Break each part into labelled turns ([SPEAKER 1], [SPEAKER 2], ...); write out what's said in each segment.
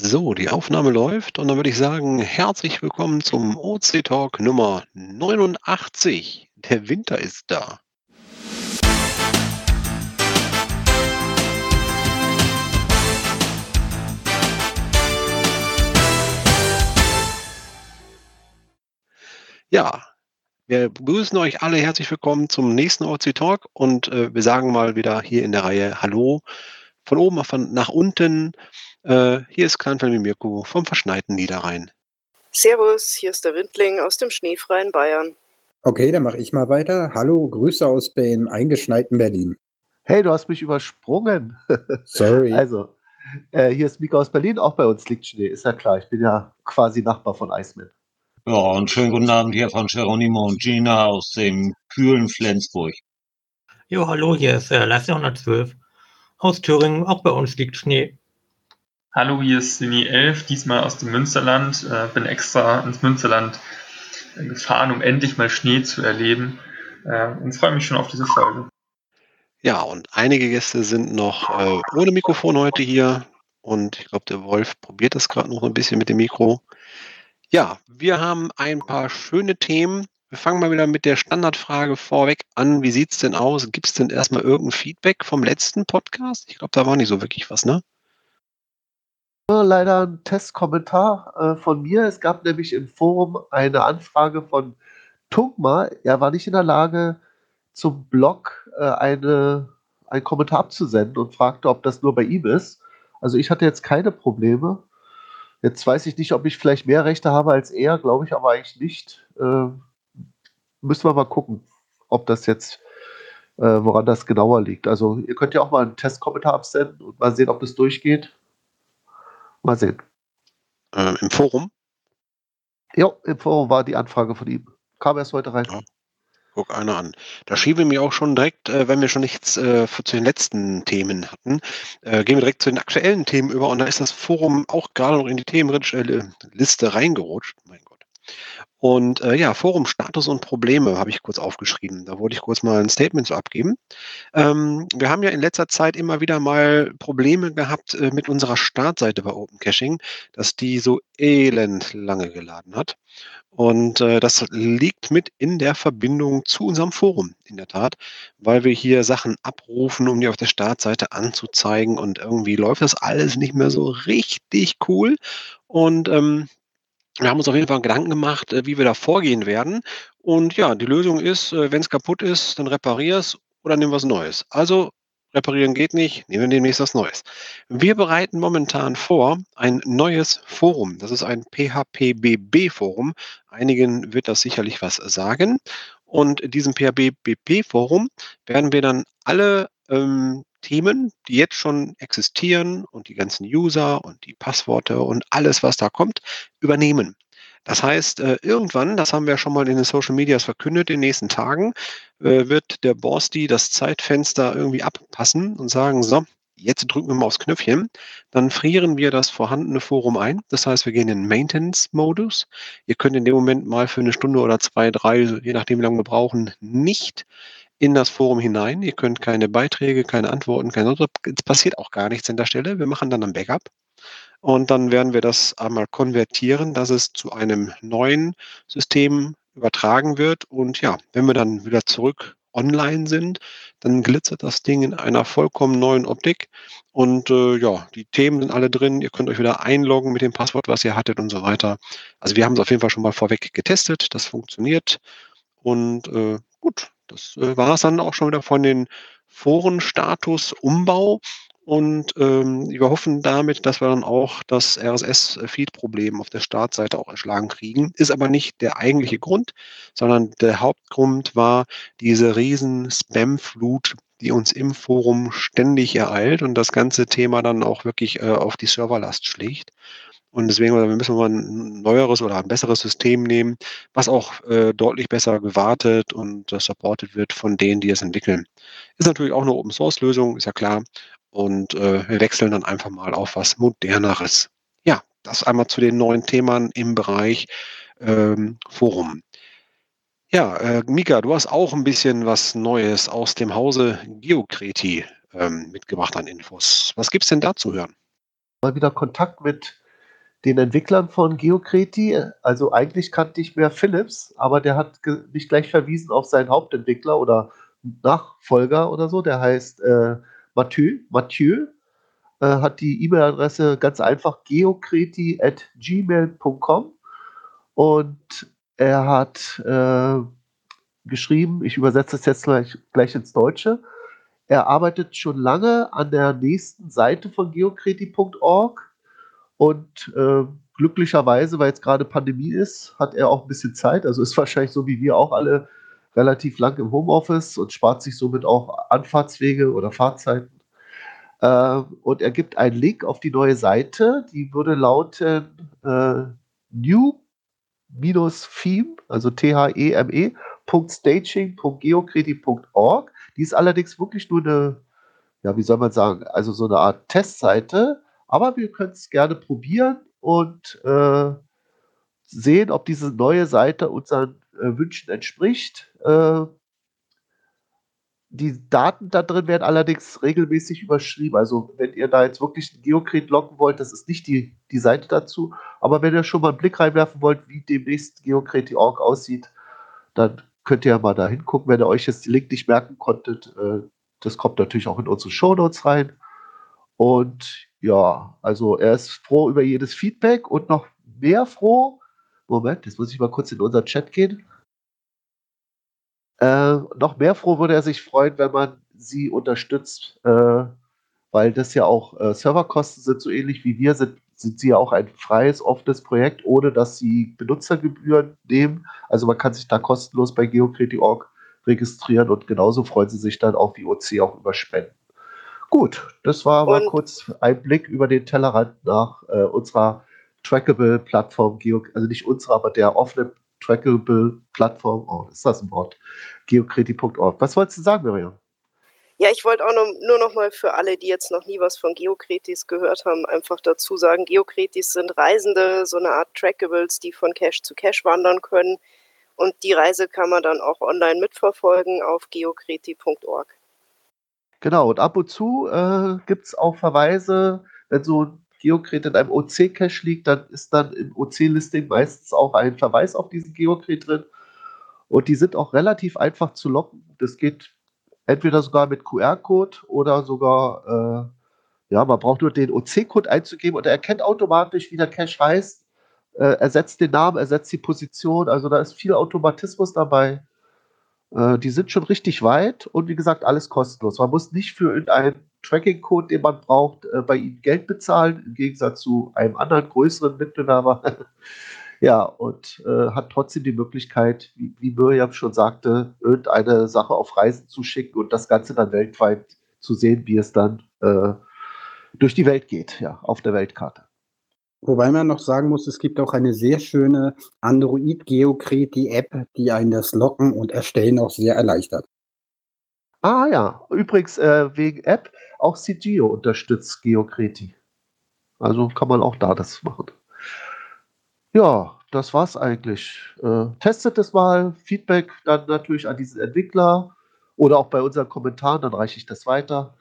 [SPEAKER 1] So, die Aufnahme läuft und dann würde ich sagen, herzlich willkommen zum OC Talk Nummer 89. Der Winter ist da. Ja, wir begrüßen euch alle herzlich willkommen zum nächsten OC Talk und äh, wir sagen mal wieder hier in der Reihe Hallo von oben nach unten. Äh, hier ist Kleinfamilie Mirko vom verschneiten Niederrhein.
[SPEAKER 2] Servus, hier ist der Windling aus dem schneefreien Bayern.
[SPEAKER 3] Okay, dann mache ich mal weiter. Hallo, Grüße aus dem eingeschneiten Berlin.
[SPEAKER 4] Hey, du hast mich übersprungen.
[SPEAKER 3] Sorry.
[SPEAKER 4] also, äh, hier ist Mika aus Berlin, auch bei uns liegt Schnee, ist ja klar. Ich bin ja quasi Nachbar von Iceman.
[SPEAKER 5] Ja, und schönen guten Abend hier von Geronimo und Gina aus dem kühlen Flensburg.
[SPEAKER 6] Jo, hallo, hier ist äh, Lasse 112 aus Thüringen. Auch bei uns liegt Schnee.
[SPEAKER 7] Hallo, hier ist Sini 11, diesmal aus dem Münsterland. Äh, bin extra ins Münsterland gefahren, um endlich mal Schnee zu erleben. Äh, und freue mich schon auf diese Folge.
[SPEAKER 1] Ja, und einige Gäste sind noch äh, ohne Mikrofon heute hier. Und ich glaube, der Wolf probiert das gerade noch ein bisschen mit dem Mikro. Ja, wir haben ein paar schöne Themen. Wir fangen mal wieder mit der Standardfrage vorweg an. Wie sieht es denn aus? Gibt es denn erstmal irgendein Feedback vom letzten Podcast? Ich glaube, da war nicht so wirklich was, ne?
[SPEAKER 4] Leider ein Testkommentar äh, von mir. Es gab nämlich im Forum eine Anfrage von Tungma. Er war nicht in der Lage, zum Blog äh, eine, einen Kommentar abzusenden und fragte, ob das nur bei ihm ist. Also ich hatte jetzt keine Probleme. Jetzt weiß ich nicht, ob ich vielleicht mehr Rechte habe als er, glaube ich aber eigentlich nicht. Äh, müssen wir mal gucken, ob das jetzt, äh, woran das genauer liegt. Also ihr könnt ja auch mal einen Testkommentar absenden und mal sehen, ob das durchgeht. Mal sehen.
[SPEAKER 1] Äh, Im Forum?
[SPEAKER 4] Ja, im Forum war die Anfrage von ihm. Kam erst heute rein. Ja.
[SPEAKER 1] Guck einer an. Da schieben wir mir auch schon direkt, äh, wenn wir schon nichts äh, zu den letzten Themen hatten, äh, gehen wir direkt zu den aktuellen Themen über und da ist das Forum auch gerade noch in die Themenliste reingerutscht. Mein Gott. Und äh, ja, Forum Status und Probleme habe ich kurz aufgeschrieben. Da wollte ich kurz mal ein Statement zu abgeben. Ähm, wir haben ja in letzter Zeit immer wieder mal Probleme gehabt äh, mit unserer Startseite bei Open Caching, dass die so elend lange geladen hat. Und äh, das liegt mit in der Verbindung zu unserem Forum, in der Tat, weil wir hier Sachen abrufen, um die auf der Startseite anzuzeigen. Und irgendwie läuft das alles nicht mehr so richtig cool. Und ähm, wir haben uns auf jeden Fall Gedanken gemacht, äh, wie wir da vorgehen werden. Und ja, die Lösung ist, äh, wenn es kaputt ist, dann reparier es oder nimm was Neues. Also reparieren geht nicht, nehmen wir demnächst was Neues. Wir bereiten momentan vor ein neues Forum. Das ist ein PHPBB-Forum. Einigen wird das sicherlich was sagen. Und in diesem PHPBB-Forum werden wir dann alle ähm, Themen, die jetzt schon existieren und die ganzen User und die Passworte und alles, was da kommt, übernehmen. Das heißt, äh, irgendwann, das haben wir schon mal in den Social Medias verkündet, in den nächsten Tagen, äh, wird der Borsti das Zeitfenster irgendwie abpassen und sagen, so, jetzt drücken wir mal aufs Knöpfchen, dann frieren wir das vorhandene Forum ein. Das heißt, wir gehen in Maintenance-Modus. Ihr könnt in dem Moment mal für eine Stunde oder zwei, drei, je nachdem, wie lange wir brauchen, nicht in das Forum hinein. Ihr könnt keine Beiträge, keine Antworten, keine Es passiert auch gar nichts an der Stelle. Wir machen dann ein Backup. Und dann werden wir das einmal konvertieren, dass es zu einem neuen System übertragen wird. Und ja, wenn wir dann wieder zurück online sind, dann glitzert das Ding in einer vollkommen neuen Optik. Und äh, ja, die Themen sind alle drin. Ihr könnt euch wieder einloggen mit dem Passwort, was ihr hattet und so weiter. Also wir haben es auf jeden Fall schon mal vorweg getestet. Das funktioniert. Und äh, gut, das äh, war es dann auch schon wieder von den Forenstatus-Umbau. Und ähm, wir hoffen damit, dass wir dann auch das RSS-Feed-Problem auf der Startseite auch erschlagen kriegen. Ist aber nicht der eigentliche Grund, sondern der Hauptgrund war diese riesen Spam-Flut, die uns im Forum ständig ereilt und das ganze Thema dann auch wirklich äh, auf die Serverlast schlägt. Und deswegen müssen wir ein neueres oder ein besseres System nehmen, was auch äh, deutlich besser gewartet und äh, supported wird von denen, die es entwickeln. Ist natürlich auch eine Open-Source-Lösung, ist ja klar. Und äh, wir wechseln dann einfach mal auf was Moderneres. Ja, das einmal zu den neuen Themen im Bereich ähm, Forum. Ja, äh, Mika, du hast auch ein bisschen was Neues aus dem Hause Geokreti ähm, mitgebracht an Infos. Was gibt es denn da zu hören?
[SPEAKER 4] Mal wieder Kontakt mit den Entwicklern von Geocreti. Also eigentlich kannte ich mehr Philips, aber der hat mich gleich verwiesen auf seinen Hauptentwickler oder Nachfolger oder so. Der heißt äh, Mathieu. Mathieu äh, hat die E-Mail-Adresse ganz einfach geocreti.gmail.com und er hat äh, geschrieben, ich übersetze es jetzt gleich, gleich ins Deutsche, er arbeitet schon lange an der nächsten Seite von geocreti.org und äh, glücklicherweise, weil jetzt gerade Pandemie ist, hat er auch ein bisschen Zeit. Also ist wahrscheinlich so wie wir auch alle relativ lang im Homeoffice und spart sich somit auch Anfahrtswege oder Fahrzeiten. Äh, und er gibt einen Link auf die neue Seite, die würde lauten äh, new-theme, also T-H-E-M-E, .staging.geocreti.org. Die ist allerdings wirklich nur eine, ja, wie soll man sagen, also so eine Art Testseite, aber wir können es gerne probieren und äh, sehen, ob diese neue Seite unseren äh, Wünschen entspricht. Äh, die Daten da drin werden allerdings regelmäßig überschrieben. Also wenn ihr da jetzt wirklich ein Geocret locken wollt, das ist nicht die, die Seite dazu. Aber wenn ihr schon mal einen Blick reinwerfen wollt, wie demnächst Geocret.org aussieht, dann könnt ihr ja mal da hingucken, wenn ihr euch jetzt die Link nicht merken konntet. Äh, das kommt natürlich auch in unsere Shownotes rein. Und ja, also er ist froh über jedes Feedback und noch mehr froh. Moment, jetzt muss ich mal kurz in unseren Chat gehen. Äh, noch mehr froh würde er sich freuen, wenn man sie unterstützt, äh, weil das ja auch äh, Serverkosten sind, so ähnlich wie wir sind, sind sie ja auch ein freies, offenes Projekt, ohne dass sie Benutzergebühren nehmen. Also man kann sich da kostenlos bei geocreti.org registrieren und genauso freuen sie sich dann auch wie OC auch über Spenden. Gut, das war mal kurz ein Blick über den Tellerrand nach äh, unserer Trackable-Plattform, also nicht unserer, aber der offenen Trackable-Plattform, oh, ist das ein Wort, geocreti.org. Was wolltest du sagen, Miriam?
[SPEAKER 2] Ja, ich wollte auch noch, nur noch mal für alle, die jetzt noch nie was von Geokretis gehört haben, einfach dazu sagen, Geokretis sind Reisende, so eine Art Trackables, die von Cache zu Cache wandern können. Und die Reise kann man dann auch online mitverfolgen auf geokreti.org.
[SPEAKER 4] Genau, und ab und zu äh, gibt es auch Verweise, wenn so ein Geokret in einem OC-Cache liegt, dann ist dann im OC-Listing meistens auch ein Verweis auf diesen Geokret drin. Und die sind auch relativ einfach zu locken. Das geht entweder sogar mit QR-Code oder sogar, äh, ja, man braucht nur den OC-Code einzugeben und er erkennt automatisch, wie der Cache heißt, äh, ersetzt den Namen, ersetzt die Position. Also da ist viel Automatismus dabei. Äh, die sind schon richtig weit und wie gesagt, alles kostenlos. Man muss nicht für irgendeinen Tracking-Code, den man braucht, äh, bei ihnen Geld bezahlen, im Gegensatz zu einem anderen größeren Mitbewerber. ja, und äh, hat trotzdem die Möglichkeit, wie, wie Miriam schon sagte, irgendeine Sache auf Reisen zu schicken und das Ganze dann weltweit zu sehen, wie es dann äh, durch die Welt geht, ja, auf der Weltkarte.
[SPEAKER 3] Wobei man noch sagen muss, es gibt auch eine sehr schöne Android-Geokreti-App, die einen das Locken und Erstellen auch sehr erleichtert.
[SPEAKER 4] Ah ja, übrigens äh, wegen App, auch CGO unterstützt Geokreti. Also kann man auch da das machen. Ja, das war's eigentlich. Äh, testet es mal, Feedback dann natürlich an diesen Entwickler oder auch bei unseren Kommentaren, dann reiche ich das weiter.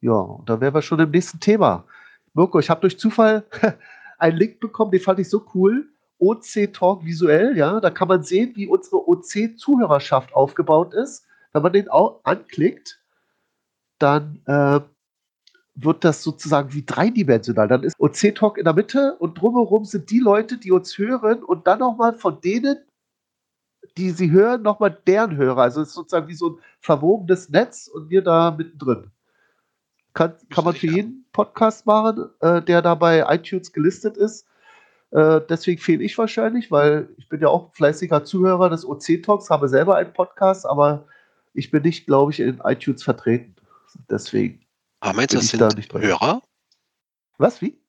[SPEAKER 4] Ja, und dann wären wir schon im nächsten Thema. Mirko, ich habe durch Zufall einen Link bekommen, den fand ich so cool. OC Talk visuell, ja, da kann man sehen, wie unsere OC-Zuhörerschaft aufgebaut ist. Wenn man den auch anklickt, dann äh, wird das sozusagen wie dreidimensional. Dann ist OC Talk in der Mitte und drumherum sind die Leute, die uns hören und dann nochmal von denen, die sie hören, nochmal deren Hörer. Also es ist sozusagen wie so ein verwobenes Netz und wir da mittendrin. Kann, kann man für jeden Podcast machen, äh, der da bei iTunes gelistet ist. Äh, deswegen fehle ich wahrscheinlich, weil ich bin ja auch fleißiger Zuhörer des OC Talks, habe selber einen Podcast, aber ich bin nicht, glaube ich, in iTunes vertreten. Deswegen.
[SPEAKER 1] Aber meinst du, das sind da Hörer?
[SPEAKER 4] Was, wie?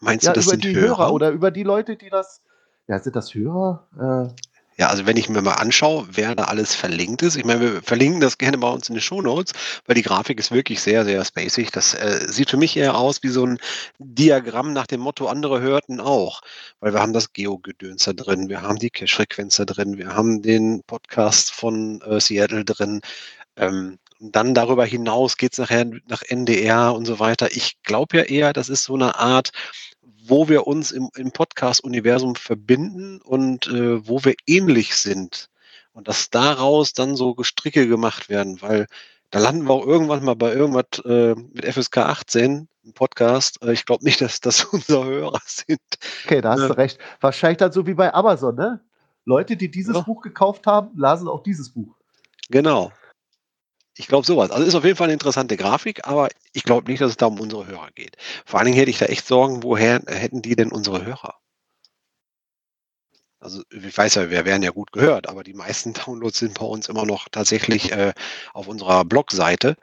[SPEAKER 1] Meinst ja, du, das
[SPEAKER 4] über
[SPEAKER 1] sind
[SPEAKER 4] die
[SPEAKER 1] Hörer?
[SPEAKER 4] Hörer? Oder über die Leute, die das. Ja, sind das Hörer? Äh,
[SPEAKER 1] ja, also wenn ich mir mal anschaue, wer da alles verlinkt ist, ich meine, wir verlinken das gerne bei uns in den Shownotes, weil die Grafik ist wirklich sehr, sehr spacig. Das äh, sieht für mich eher aus wie so ein Diagramm nach dem Motto, andere hörten auch, weil wir haben das Geo-Gedöns da drin, wir haben die Cache-Frequenz da drin, wir haben den Podcast von äh, Seattle drin. Ähm, dann darüber hinaus geht es nachher nach NDR und so weiter. Ich glaube ja eher, das ist so eine Art wo wir uns im, im Podcast-Universum verbinden und äh, wo wir ähnlich sind. Und dass daraus dann so Gestricke gemacht werden, weil da landen wir auch irgendwann mal bei irgendwas äh, mit FSK 18 im Podcast. Äh, ich glaube nicht, dass das unsere Hörer sind.
[SPEAKER 4] Okay, da hast du recht. Wahrscheinlich dann so wie bei Amazon, ne? Leute, die dieses
[SPEAKER 1] Ja.
[SPEAKER 4] Buch gekauft haben, lasen auch dieses Buch.
[SPEAKER 1] Genau. Ich glaube sowas. Also ist auf jeden Fall eine interessante Grafik, aber ich glaube nicht, dass es da um unsere Hörer geht. Vor allen Dingen hätte ich da echt Sorgen, woher hätten die denn unsere Hörer? Also ich weiß ja, wir werden ja gut gehört, aber die meisten Downloads sind bei uns immer noch tatsächlich äh, auf unserer Blogseite.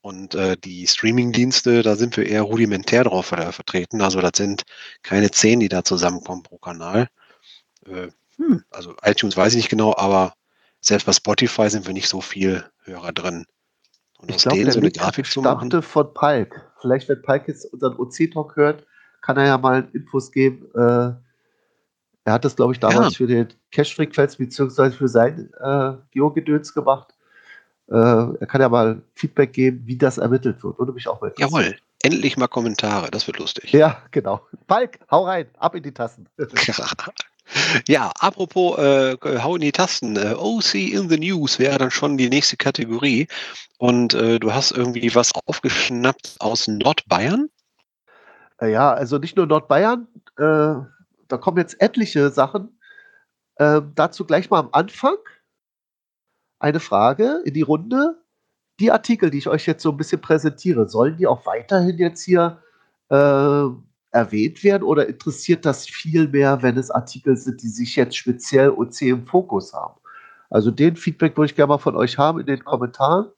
[SPEAKER 1] Und äh, die Streaming-Dienste, da sind wir eher rudimentär drauf äh, vertreten. Also das sind keine zehn, die da zusammenkommen pro Kanal. Äh,
[SPEAKER 4] Hm.
[SPEAKER 1] Also iTunes weiß ich nicht genau, aber selbst bei Spotify sind wir nicht so viel Hörer drin. Und
[SPEAKER 4] Ich
[SPEAKER 1] aus
[SPEAKER 4] glaube,
[SPEAKER 1] denen
[SPEAKER 4] der
[SPEAKER 1] so eine Grafik zu machen.
[SPEAKER 4] von Palk. Vielleicht, wenn Palk jetzt unseren OC-Talk hört, kann er ja mal Infos geben. Äh, er hat das, glaube ich, damals
[SPEAKER 1] Ja.
[SPEAKER 4] für den Cache-Frequenz bzw. für sein äh, Geo-Gedöns gemacht. Äh, er kann ja mal Feedback geben, wie das ermittelt wird. Würde mich auch mal.
[SPEAKER 1] Jawohl, endlich mal Kommentare, das wird lustig.
[SPEAKER 4] Ja, genau. Palk, hau rein, ab in die Tassen.
[SPEAKER 1] Ja, apropos äh, hau in die Tasten. Äh, OC in the News wäre dann schon die nächste Kategorie. Und äh, du hast irgendwie was aufgeschnappt aus Nordbayern.
[SPEAKER 4] Äh, Ja, also nicht nur Nordbayern, äh, da kommen jetzt etliche Sachen. Ähm, dazu gleich mal am Anfang eine Frage in die Runde. Die Artikel, die ich euch jetzt so ein bisschen präsentiere, sollen die auch weiterhin jetzt hier äh, erwähnt werden oder interessiert das viel mehr, wenn es Artikel sind, die sich jetzt speziell OC im Fokus haben? Also den Feedback würde ich gerne mal von euch haben in den Kommentaren.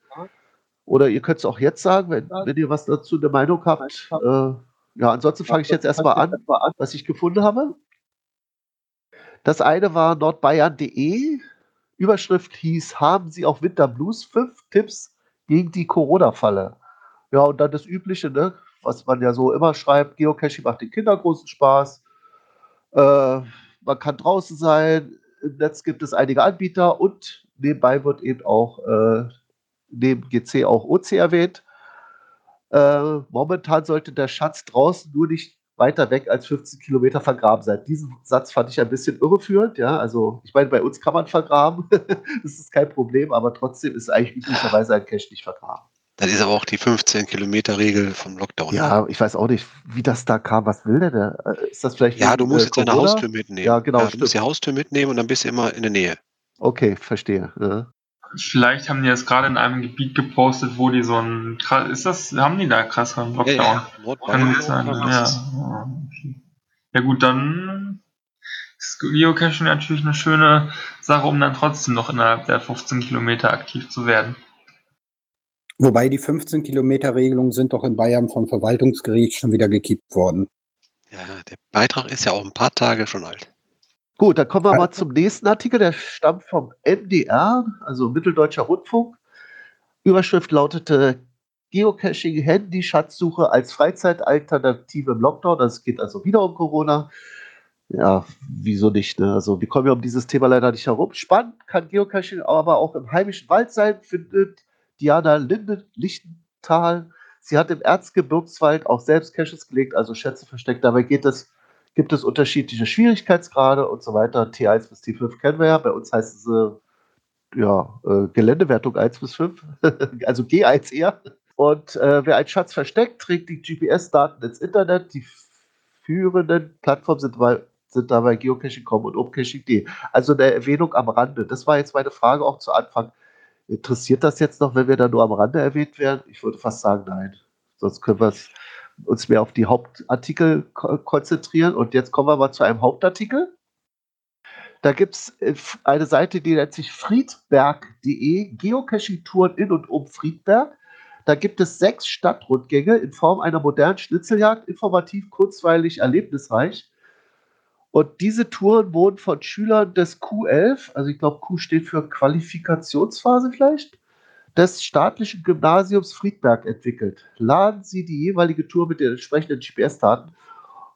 [SPEAKER 4] Oder ihr könnt es auch jetzt sagen, wenn, wenn ihr was dazu eine Meinung habt. Äh, ja, ansonsten fange ich jetzt erstmal an, was ich gefunden habe. Das eine war nordbayern.de. Überschrift hieß, haben Sie auch Winterblues? Fünf Tipps gegen die Corona-Falle. Ja, und dann das Übliche, ne? Was man ja so immer schreibt, Geocaching macht den Kindern großen Spaß. Äh, man kann draußen sein, im Netz gibt es einige Anbieter und nebenbei wird eben auch äh, neben GC auch OC erwähnt. Äh, momentan sollte der Schatz draußen nur nicht weiter weg als 15 Kilometer vergraben sein. Diesen Satz fand ich ein bisschen irreführend. Ja, also ich meine, bei uns kann man vergraben, das ist kein Problem, aber trotzdem ist eigentlich üblicherweise ein Cache nicht vergraben.
[SPEAKER 1] Das ist aber auch die 15-Kilometer-Regel vom Lockdown.
[SPEAKER 4] Ja, ich weiß auch nicht, wie das da kam. Was will der? denn? Äh, Ist das vielleicht?
[SPEAKER 1] Ja, du musst
[SPEAKER 4] äh,
[SPEAKER 1] jetzt deine? Haustür mitnehmen.
[SPEAKER 4] Ja, genau,
[SPEAKER 1] du
[SPEAKER 4] stimmt.
[SPEAKER 1] musst die Haustür mitnehmen und dann bist du immer in der Nähe.
[SPEAKER 4] Okay, verstehe. Ja.
[SPEAKER 7] Vielleicht haben die das gerade in einem Gebiet gepostet, wo die so ein krass, ist das, haben die da krasseren Lockdown?
[SPEAKER 1] Ja, ja.
[SPEAKER 7] Kann gut sein,
[SPEAKER 1] Ja,
[SPEAKER 7] ja.
[SPEAKER 1] das
[SPEAKER 7] Ja, ja gut, dann ist Geocaching natürlich eine schöne Sache, um dann trotzdem noch innerhalb der 15 Kilometer aktiv zu werden.
[SPEAKER 3] Wobei die 15-Kilometer-Regelungen sind doch in Bayern vom Verwaltungsgericht schon wieder gekippt worden.
[SPEAKER 1] Ja, der Beitrag ist ja auch ein paar Tage schon alt.
[SPEAKER 4] Gut, dann kommen wir mal zum nächsten Artikel. Der stammt vom MDR, also Mitteldeutscher Rundfunk. Überschrift lautete Geocaching, Handy-Schatzsuche als Freizeitalternative im Lockdown. Das geht also wieder um Corona. Ja, wieso nicht? Ne? Also, wir kommen ja um dieses Thema leider nicht herum. Spannend kann Geocaching aber auch im heimischen Wald sein, findet Diana Linde Lichtenthal. Sie hat im Erzgebirgswald auch selbst Caches gelegt, also Schätze versteckt. Dabei geht es gibt es unterschiedliche Schwierigkeitsgrade und so weiter. T1 bis T5 kennen wir ja. Bei uns heißt es äh, ja, äh, Geländewertung 1 bis 5, also G1 eher. Und äh, wer einen Schatz versteckt, trägt die GPS-Daten ins Internet. Die führenden Plattformen sind, sind dabei Geocaching.com und OpenCaching.de. Also eine Erwähnung am Rande. Das war jetzt meine Frage auch zu Anfang. Interessiert das jetzt noch, wenn wir da nur am Rande erwähnt werden? Ich würde fast sagen, nein. Sonst können wir uns mehr auf die Hauptartikel ko konzentrieren. Und jetzt kommen wir mal zu einem Hauptartikel. Da gibt es eine Seite, die nennt sich friedberg.de, Geocaching-Touren in und um Friedberg. Da gibt es sechs Stadtrundgänge in Form einer modernen Schnitzeljagd, informativ, kurzweilig, erlebnisreich. Und diese Touren wurden von Schülern des Q11, also ich glaube, Q steht für Qualifikationsphase vielleicht, des staatlichen Gymnasiums Friedberg entwickelt. Laden Sie die jeweilige Tour mit den entsprechenden GPS-Daten.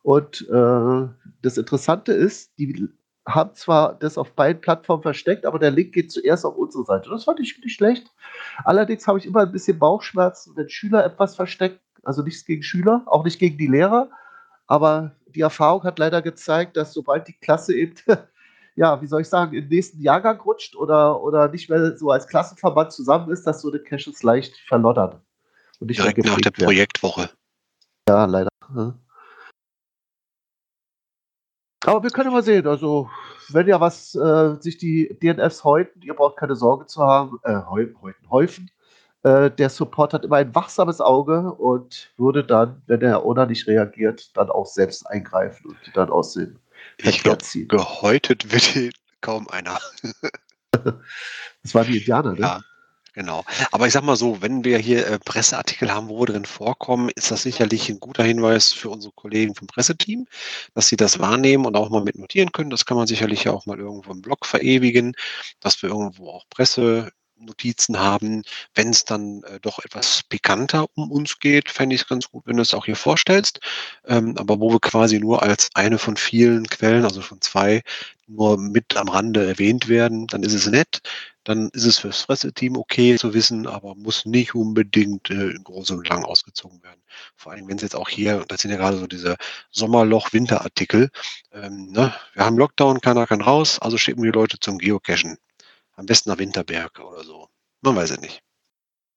[SPEAKER 4] Und äh, das Interessante ist, die haben zwar das auf beiden Plattformen versteckt, aber der Link geht zuerst auf unsere Seite. Das fand ich nicht schlecht. Allerdings habe ich immer ein bisschen Bauchschmerzen, wenn Schüler etwas verstecken. Also nichts gegen Schüler, auch nicht gegen die Lehrer. Aber die Erfahrung hat leider gezeigt, dass sobald die Klasse eben, ja, wie soll ich sagen, im nächsten Jahrgang rutscht oder, oder nicht mehr so als Klassenverband zusammen ist, dass so eine Caches leicht verloddern.
[SPEAKER 1] Und nicht Direkt nach der werden. Projektwoche.
[SPEAKER 4] Ja, leider. Ja. Aber wir können mal sehen, also wenn ja was äh, sich die DNFs häuten, ihr braucht keine Sorge zu haben, äh, häuten, häufen. Äh, der Support hat immer ein wachsames Auge und würde dann, wenn der Owner nicht reagiert, dann auch selbst eingreifen und die dann aussehen.
[SPEAKER 1] Ich glaube, gehäutet wird kaum einer.
[SPEAKER 4] das waren die Indianer, ne?
[SPEAKER 1] Ja. Genau. Aber ich sag mal so, wenn wir hier äh, Presseartikel haben, wo wir drin vorkommen, ist das sicherlich ein guter Hinweis für unsere Kollegen vom Presseteam, dass sie das wahrnehmen und auch mal mit notieren können. Das kann man sicherlich ja auch mal irgendwo im Blog verewigen, dass wir irgendwo auch Presse Notizen haben. Wenn es dann äh, doch etwas pikanter um uns geht, fände ich es ganz gut, wenn du es auch hier vorstellst. Ähm, aber wo wir quasi nur als eine von vielen Quellen, also von zwei, nur mit am Rande erwähnt werden, dann ist es nett. Dann ist es fürs Presseteam okay zu wissen, aber muss nicht unbedingt äh, groß und lang ausgezogen werden. Vor allem, wenn es jetzt auch hier, das sind ja gerade so diese Sommerloch-Winterartikel, ähm, ne? wir haben Lockdown, keiner kann raus, also schicken wir Leute zum Geocachen. Am besten nach Winterberg oder so. Man weiß es nicht.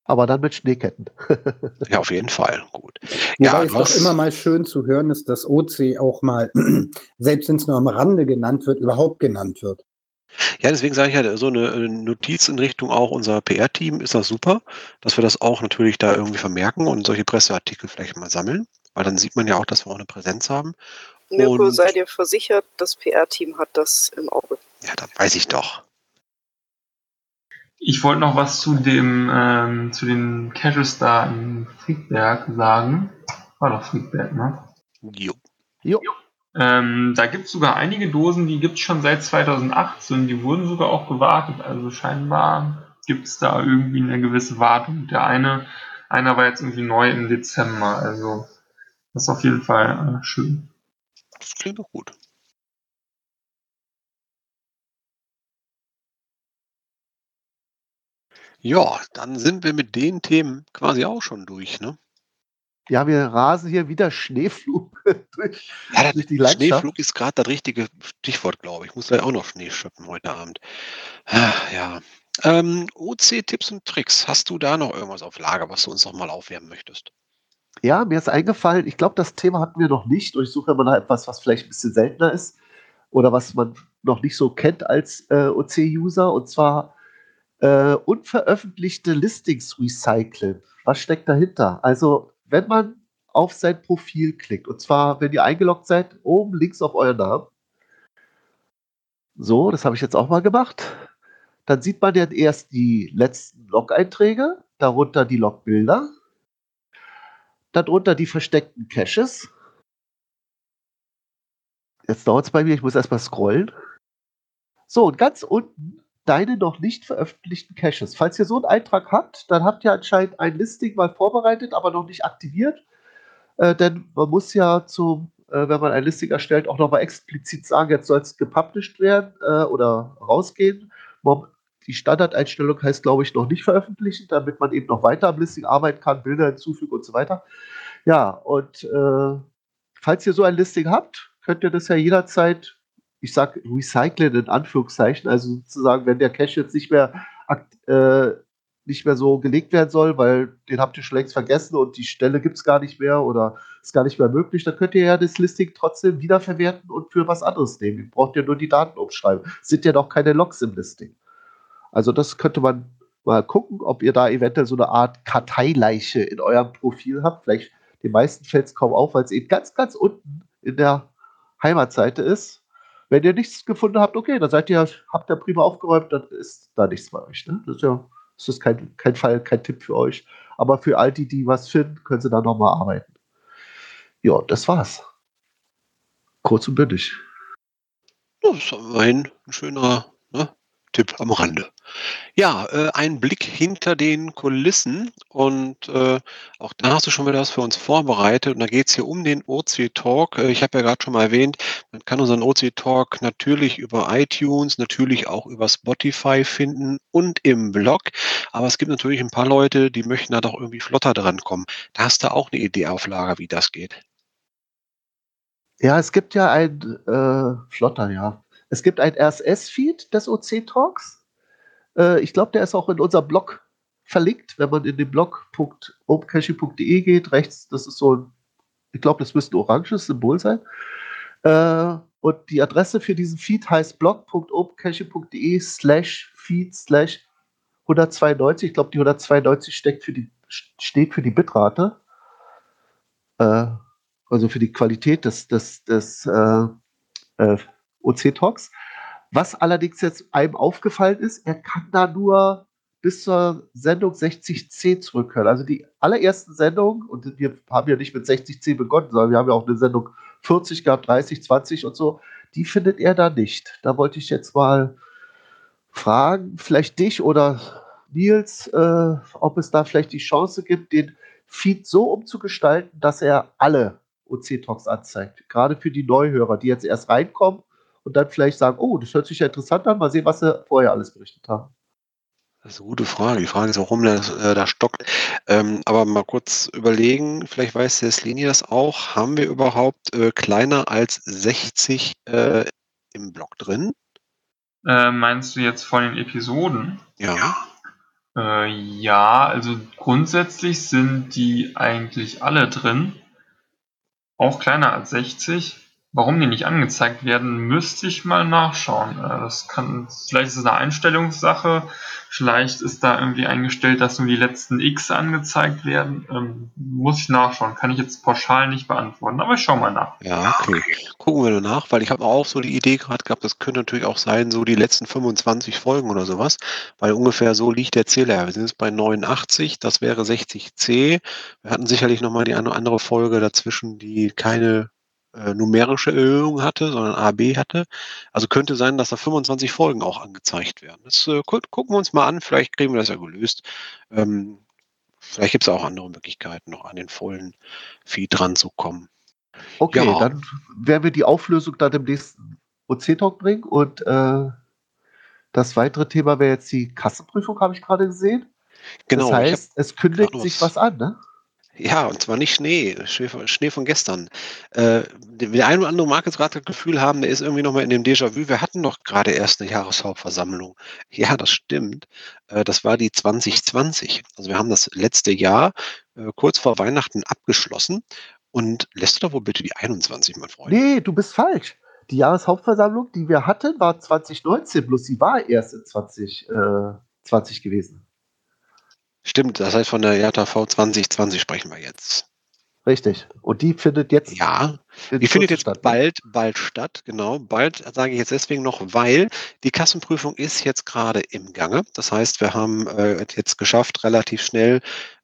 [SPEAKER 4] Aber dann mit Schneeketten.
[SPEAKER 1] ja, auf jeden Fall. Gut.
[SPEAKER 3] Ja, es was... immer mal schön zu hören ist, dass OC auch mal, selbst wenn es nur am Rande genannt wird, überhaupt genannt wird.
[SPEAKER 1] Ja, deswegen sage ich ja, so eine Notiz in Richtung auch unser PR-Team ist das super, dass wir das auch natürlich da irgendwie vermerken und solche Presseartikel vielleicht mal sammeln, weil dann sieht man ja auch, dass wir auch eine Präsenz haben.
[SPEAKER 2] Mirko, und... sei dir versichert, das PR-Team hat das im Auge.
[SPEAKER 1] Ja, das weiß ich doch.
[SPEAKER 7] Ich wollte noch was zu dem, ähm, zu den Caches da in Friedberg sagen. War doch Friedberg, ne?
[SPEAKER 1] Jo.
[SPEAKER 7] Jo. Ähm, da gibt es sogar einige Dosen, die gibt es schon seit 2018. Die wurden sogar auch gewartet. Also scheinbar gibt es da irgendwie eine gewisse Wartung. Der eine, einer war jetzt irgendwie neu im Dezember. Also das ist auf jeden Fall äh, schön.
[SPEAKER 1] Das klingt doch gut. Ja, dann sind wir mit den Themen quasi auch schon durch, ne?
[SPEAKER 4] Ja, wir rasen hier wieder Schneeflug
[SPEAKER 1] durch, ja, durch die Landschaft. Schneeflug ist gerade das richtige Stichwort, glaube ich. Ich muss da auch noch Schnee schöpfen heute Abend. Ah, ja. Ähm, OC-Tipps und Tricks. Hast du da noch irgendwas auf Lager, was du uns noch mal aufwärmen möchtest?
[SPEAKER 4] Ja, mir ist eingefallen, ich glaube, das Thema hatten wir noch nicht. Und ich suche immer nach etwas, was vielleicht ein bisschen seltener ist oder was man noch nicht so kennt als äh, OC-User. Und zwar äh, unveröffentlichte Listings recyceln. Was steckt dahinter? Also, wenn man auf sein Profil klickt, und zwar, wenn ihr eingeloggt seid, oben links auf euren Namen. So, das habe ich jetzt auch mal gemacht. Dann sieht man ja erst die letzten Log-Einträge, darunter die Logbilder, darunter die versteckten Caches. Jetzt dauert es bei mir, ich muss erstmal scrollen. So, und ganz unten deine noch nicht veröffentlichten Caches. Falls ihr so einen Eintrag habt, dann habt ihr anscheinend ein Listing mal vorbereitet, aber noch nicht aktiviert. Äh, denn man muss ja zum, äh, wenn man ein Listing erstellt, auch nochmal explizit sagen, jetzt soll es gepublished werden äh, oder rausgehen. Die Standardeinstellung heißt, glaube ich, noch nicht veröffentlichen, damit man eben noch weiter am Listing arbeiten kann, Bilder hinzufügen und so weiter. Ja, und äh, falls ihr so ein Listing habt, könnt ihr das ja jederzeit ich sag recyceln in Anführungszeichen, also sozusagen, wenn der Cache jetzt nicht mehr, äh, nicht mehr so gelegt werden soll, weil den habt ihr schon längst vergessen und die Stelle gibt es gar nicht mehr oder ist gar nicht mehr möglich, dann könnt ihr ja das Listing trotzdem wiederverwerten und für was anderes nehmen. Ihr braucht ja nur die Daten umschreiben. Sind ja noch keine Logs im Listing. Also das könnte man mal gucken, ob ihr da eventuell so eine Art Karteileiche in eurem Profil habt. Vielleicht den meisten fällt es kaum auf, weil es eben ganz, ganz unten in der Heimatseite ist. Wenn ihr nichts gefunden habt, okay, dann seid ihr, habt ihr prima aufgeräumt, dann ist da nichts bei euch. Ne? Das ist ja das ist kein, kein Fall, kein Tipp für euch. Aber für all die, die was finden, können sie da nochmal arbeiten. Ja, das war's. Kurz und bündig.
[SPEAKER 1] Das ist immerhin ein schöner ne, Tipp am Rande. Ja, äh, ein Blick hinter den Kulissen und äh, auch da hast du schon wieder was für uns vorbereitet und da geht es hier um den OC Talk. Äh, ich habe ja gerade schon mal erwähnt, man kann unseren OC Talk natürlich über iTunes, natürlich auch über Spotify finden und im Blog, aber es gibt natürlich ein paar Leute, die möchten da doch irgendwie flotter dran kommen. Da hast du auch eine Idee auf Lager, wie das geht.
[SPEAKER 4] Ja, es gibt ja ein äh, Flotter, ja. Es gibt ein RSS-Feed des OC Talks. Äh, ich glaube, der ist auch in unserem Blog verlinkt, wenn man in den blog.opencaching.de geht. Rechts, das ist so ein, ich glaube, das müsste ein oranges Symbol sein. Äh, und die Adresse für diesen Feed heißt blog.opencaching.de slash feed slash 192. Ich glaube, die 192 steckt für die, steht für die Bitrate. Äh, also für die Qualität des, des, des äh, OC-Talks. Was allerdings jetzt einem aufgefallen ist, er kann da nur bis zur Sendung 6010 zurückhören. Also die allerersten Sendungen, und wir haben ja nicht mit 6010 begonnen, sondern wir haben ja auch eine Sendung 40 gehabt, 30, 20 und so, die findet er da nicht. Da wollte ich jetzt mal fragen, vielleicht dich oder Nils, äh, ob es da vielleicht die Chance gibt, den Feed so umzugestalten, dass er alle OC-Talks anzeigt. Gerade für die Neuhörer, die jetzt erst reinkommen und dann vielleicht sagen, oh, das hört sich ja interessant an, mal sehen, was sie vorher alles berichtet haben.
[SPEAKER 1] Das ist eine gute Frage. Die Frage ist, warum der äh, da stockt. Ähm, aber mal kurz überlegen, vielleicht weiß der Slini das auch. Haben wir überhaupt äh, kleiner als 60 äh, im Blog drin?
[SPEAKER 7] Äh, meinst du jetzt von den Episoden?
[SPEAKER 1] Ja.
[SPEAKER 7] Äh, ja, also grundsätzlich sind die eigentlich alle drin. Auch kleiner als 60. Warum die nicht angezeigt werden, müsste ich mal nachschauen. Äh, das kann, vielleicht ist es eine Einstellungssache, vielleicht ist da irgendwie eingestellt, dass nur die letzten X angezeigt werden. Ähm, muss ich nachschauen, kann ich jetzt pauschal nicht beantworten, aber ich schaue mal nach.
[SPEAKER 1] Ja, okay. Gucken wir nach, weil ich habe auch so die Idee gerade gehabt, das könnte natürlich auch sein, so die letzten 25 Folgen oder sowas, weil ungefähr so liegt der Zähler. Wir sind jetzt bei 89, das wäre 60C. Wir hatten sicherlich nochmal die eine andere Folge dazwischen, die keine äh, numerische Erhöhung hatte, sondern AB hatte. Also könnte sein, dass da 25 Folgen auch angezeigt werden. Das äh, gu gucken wir uns mal an, vielleicht kriegen wir das ja gelöst. Ähm, vielleicht gibt es auch andere Möglichkeiten, noch an den vollen Feed ranzukommen.
[SPEAKER 4] Okay, ja. dann werden wir die Auflösung dann im nächsten OC-Talk bringen und äh, das weitere Thema wäre jetzt die Kassenprüfung, habe ich gerade gesehen. Genau. Das heißt, es kündigt sich was an, ne?
[SPEAKER 1] Ja, und zwar nicht Schnee, Schnee von gestern. Äh, der eine oder andere mag jetzt gerade das Gefühl haben, der ist irgendwie nochmal in dem Déjà-vu. Wir hatten doch gerade erst eine Jahreshauptversammlung. Ja, das stimmt. Äh, das war die 2020. Also wir haben das letzte Jahr äh, kurz vor Weihnachten abgeschlossen. Und lässt du da wohl bitte die 21, mein Freund?
[SPEAKER 4] Nee, du bist falsch. Die Jahreshauptversammlung, die wir hatten, war 2019, bloß sie war erst in 2020 gewesen.
[SPEAKER 1] Stimmt, das heißt von der JV 2020 sprechen wir jetzt.
[SPEAKER 4] Richtig. Und die findet jetzt.
[SPEAKER 1] Ja, die findet jetzt statt, ne? bald, bald statt, genau. Bald sage ich jetzt deswegen noch, weil die Kassenprüfung ist jetzt gerade im Gange. Das heißt, wir haben äh, jetzt geschafft, relativ schnell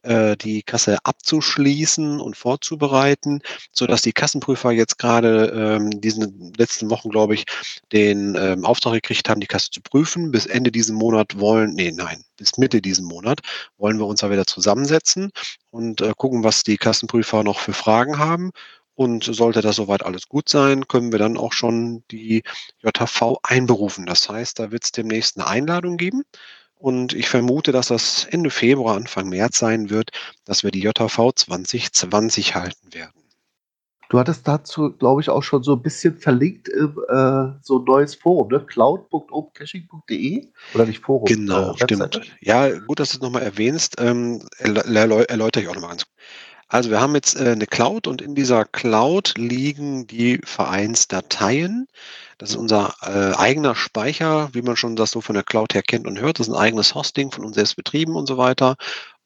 [SPEAKER 1] äh, die Kasse abzuschließen und vorzubereiten, sodass die Kassenprüfer jetzt gerade ähm, diesen letzten Wochen, glaube ich, den ähm, Auftrag gekriegt haben, die Kasse zu prüfen. Bis Ende diesen Monat wollen, nee, nein, bis Mitte diesen Monat wollen wir uns da wieder zusammensetzen und äh, gucken, was die Kassenprüfer noch für Fragen haben. Und sollte das soweit alles gut sein, können wir dann auch schon die JV einberufen. Das heißt, da wird es demnächst eine Einladung geben. Und ich vermute, dass das Ende Februar, Anfang März sein wird, dass wir die JV 2020 halten werden.
[SPEAKER 4] Du hattest dazu, glaube ich, auch schon so ein bisschen verlinkt im äh, so ein neues Forum, ne? cloud.opencaching.de oder nicht Forum?
[SPEAKER 1] Genau, äh, stimmt. Ja, gut, dass du es nochmal erwähnst. Ähm, erläutere ich auch nochmal ganz kurz. Also wir haben jetzt äh, eine Cloud und in dieser Cloud liegen die Vereinsdateien. Das ist unser äh, eigener Speicher, wie man schon das so von der Cloud her kennt und hört. Das ist ein eigenes Hosting von uns selbst betrieben und so weiter.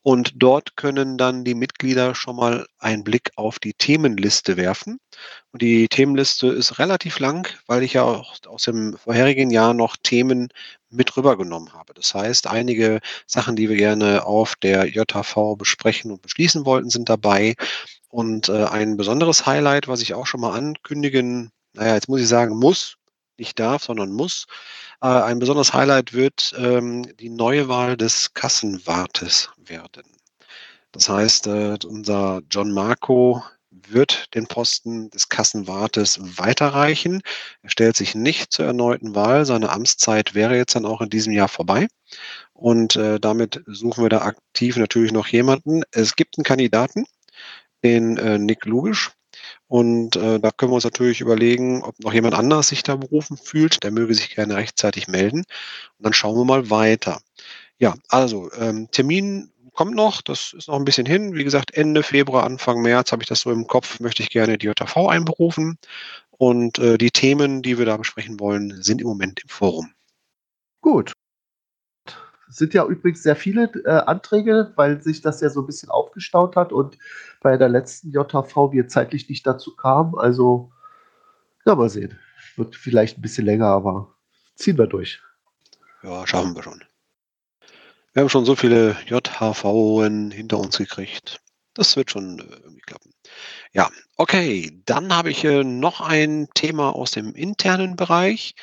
[SPEAKER 1] Und dort können dann die Mitglieder schon mal einen Blick auf die Themenliste werfen. Und die Themenliste ist relativ lang, weil ich ja auch aus dem vorherigen Jahr noch Themen mit rübergenommen habe. Das heißt, einige Sachen, die wir gerne auf der JHV besprechen und beschließen wollten, sind dabei. Und äh, ein besonderes Highlight, was ich auch schon mal ankündigen, naja, jetzt muss ich sagen, muss, nicht darf, sondern muss. Äh, ein besonderes Highlight wird ähm, die neue Wahl des Kassenwartes werden. Das heißt, äh, unser John Marco wird den Posten des Kassenwartes weiterreichen. Er stellt sich nicht zur erneuten Wahl. Seine Amtszeit wäre jetzt dann auch in diesem Jahr vorbei. Und äh, damit suchen wir da aktiv natürlich noch jemanden. Es gibt einen Kandidaten, den äh, Nick Lugisch. Und äh, da können wir uns natürlich überlegen, ob noch jemand anders sich da berufen fühlt. Der möge sich gerne rechtzeitig melden. Und dann schauen wir mal weiter. Ja, also ähm, Termin kommt noch, das ist noch ein bisschen hin. Wie gesagt, Ende Februar, Anfang März habe ich das so im Kopf, möchte ich gerne die JV einberufen. Und äh, die Themen, die wir da besprechen wollen, sind im Moment im Forum.
[SPEAKER 4] Gut. Es sind ja übrigens sehr viele äh, Anträge, weil sich das ja so ein bisschen aufgestaut hat und bei der letzten JV wir zeitlich nicht dazu kamen. Also, ja, mal sehen. Wird vielleicht ein bisschen länger, aber ziehen wir durch.
[SPEAKER 1] Ja, schaffen wir schon. Wir haben schon so viele JHV hinter uns gekriegt. Das wird schon äh, irgendwie klappen. Ja, okay. Dann habe ich äh, noch ein Thema aus dem internen Bereich.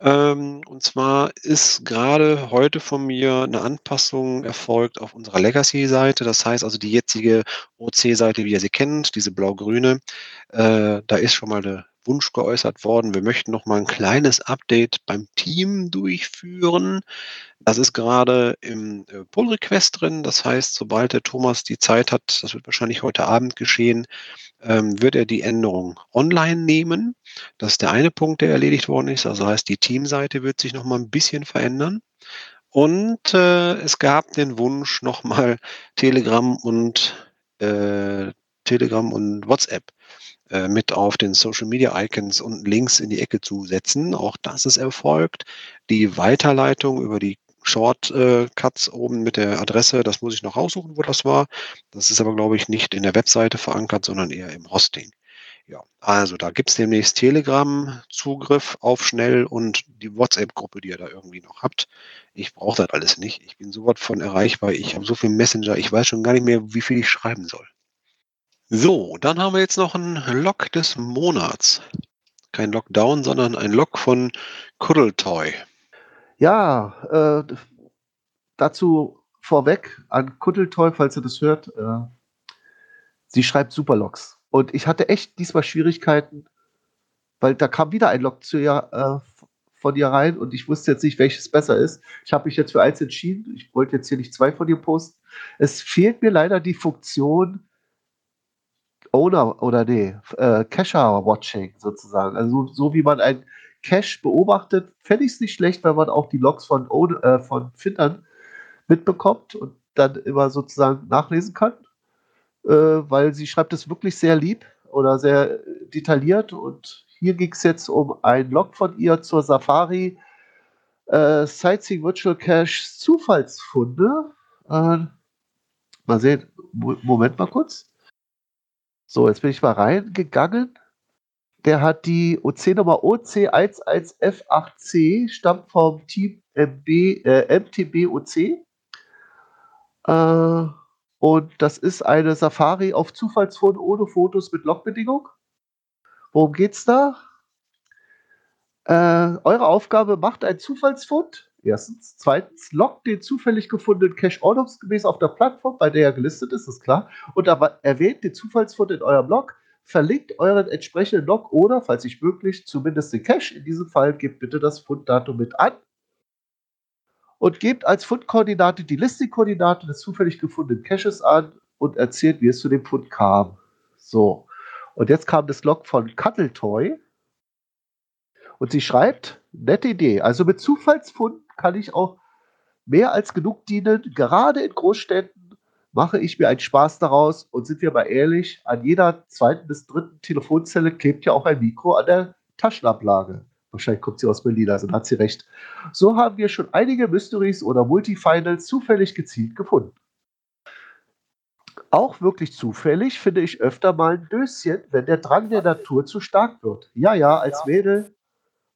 [SPEAKER 1] Ähm, und zwar ist gerade heute von mir eine Anpassung erfolgt auf unserer Legacy-Seite. Das heißt also die jetzige OC-Seite, wie ihr sie kennt, diese blau-grüne, äh, da ist schon mal der Wunsch geäußert worden. Wir möchten noch mal ein kleines Update beim Team durchführen. Das ist gerade im äh, Pull-Request drin. Das heißt, sobald der Thomas die Zeit hat, das wird wahrscheinlich heute Abend geschehen, ähm, wird er die Änderung online nehmen. Das ist der eine Punkt, der erledigt worden ist. Also heißt, die Teamseite wird sich noch mal ein bisschen verändern. Und äh, es gab den Wunsch, noch mal Telegram und äh, Telegram und WhatsApp äh, mit auf den Social Media Icons und Links in die Ecke zu setzen. Auch das ist erfolgt. Die Weiterleitung über die Shortcuts oben mit der Adresse, das muss ich noch raussuchen, wo das war. Das ist aber, glaube ich, nicht in der Webseite verankert, sondern eher im Hosting. Ja, also da gibt es demnächst Telegram-Zugriff auf schnell und die WhatsApp-Gruppe, die ihr da irgendwie noch habt. Ich brauche das alles nicht. Ich bin so was von erreichbar. Ich habe so viel Messenger, ich weiß schon gar nicht mehr, wie viel ich schreiben soll. So, dann haben wir jetzt noch einen Log des Monats. Kein Lockdown, sondern ein Log von Kuddletoy.
[SPEAKER 4] Ja, äh, dazu vorweg an Kuddeltoy, falls ihr das hört. Äh, sie schreibt Superlogs. Und ich hatte echt diesmal Schwierigkeiten, weil da kam wieder ein Log zu ihr, äh, von ihr rein und ich wusste jetzt nicht, welches besser ist. Ich habe mich jetzt für eins entschieden. Ich wollte jetzt hier nicht zwei von ihr posten. Es fehlt mir leider die Funktion Owner oder nee, äh, Cacher-Watching sozusagen. Also so wie man ein Cache beobachtet, fände ich es nicht schlecht, wenn man auch die Logs von, äh, von Findern mitbekommt und dann immer sozusagen nachlesen kann. Äh, weil sie schreibt es wirklich sehr lieb oder sehr detailliert. Und hier ging es jetzt um ein Log von ihr zur Safari äh, Sightseeing Virtual Cache Zufallsfunde. Äh, mal sehen, Moment mal kurz. So, jetzt bin ich mal reingegangen. Der hat die OC-Nummer OC11F8C, stammt vom Team MB, äh, MTB OC. Äh, und das ist eine Safari auf Zufallsfund ohne Fotos mit Logbedingung. Worum geht's da? Äh, eure Aufgabe macht einen Zufallsfund. Erstens. Zweitens, loggt den zufällig gefundenen Cache ordnungsgemäß auf der Plattform, bei der er gelistet ist, ist klar. Und erwähnt den Zufallsfund in eurem Log verlinkt euren entsprechenden Log oder, falls nicht möglich, zumindest den Cache. In diesem Fall gebt bitte das Funddatum mit an und gebt als Fundkoordinate die Listing-Koordinate des zufällig gefundenen Caches an und erzählt, wie es zu dem Fund kam. So. Und jetzt kam das Log von Cuddletoy. Und sie schreibt, nette Idee. Also mit Zufallsfund kann ich auch mehr als genug dienen, gerade in Großstädten mache ich mir einen Spaß daraus und sind wir mal ehrlich, an jeder zweiten bis dritten Telefonzelle klebt ja auch ein Mikro an der Taschenablage. Wahrscheinlich kommt sie aus Berlin, also hat sie recht. So haben wir schon einige Mysteries oder Multifinals zufällig gezielt gefunden. Auch wirklich zufällig finde ich öfter mal ein Döschen, wenn der Drang der Natur zu stark wird. Ja, ja, als Mädel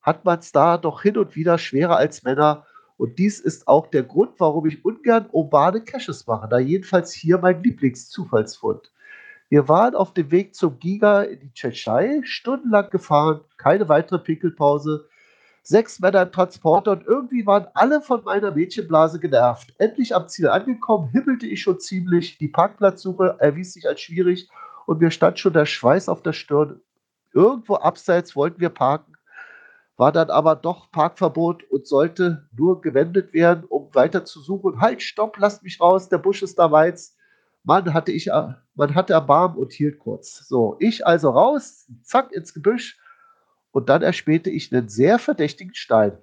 [SPEAKER 4] hat man es da doch hin und wieder schwerer als Männer und dies ist auch der Grund, warum ich ungern urbane Caches mache, da jedenfalls hier mein Lieblingszufallsfund. Wir waren auf dem Weg zum Giga in die Tschechei, stundenlang gefahren, keine weitere Pinkelpause, sechs Männer im Transporter und irgendwie waren alle von meiner Mädchenblase genervt. Endlich am Ziel angekommen, himmelte ich schon ziemlich, die Parkplatzsuche erwies sich als schwierig und mir stand schon der Schweiß auf der Stirn. Irgendwo abseits wollten wir parken, war dann aber doch Parkverbot und sollte nur gewendet werden, um weiter zu suchen. Halt, stopp, lasst mich raus, der Busch ist da weit. Mann, hatte ich, äh, man hatte Erbarmen und hielt kurz. So, ich also raus, zack, ins Gebüsch und dann erspähte ich einen sehr verdächtigen Stein.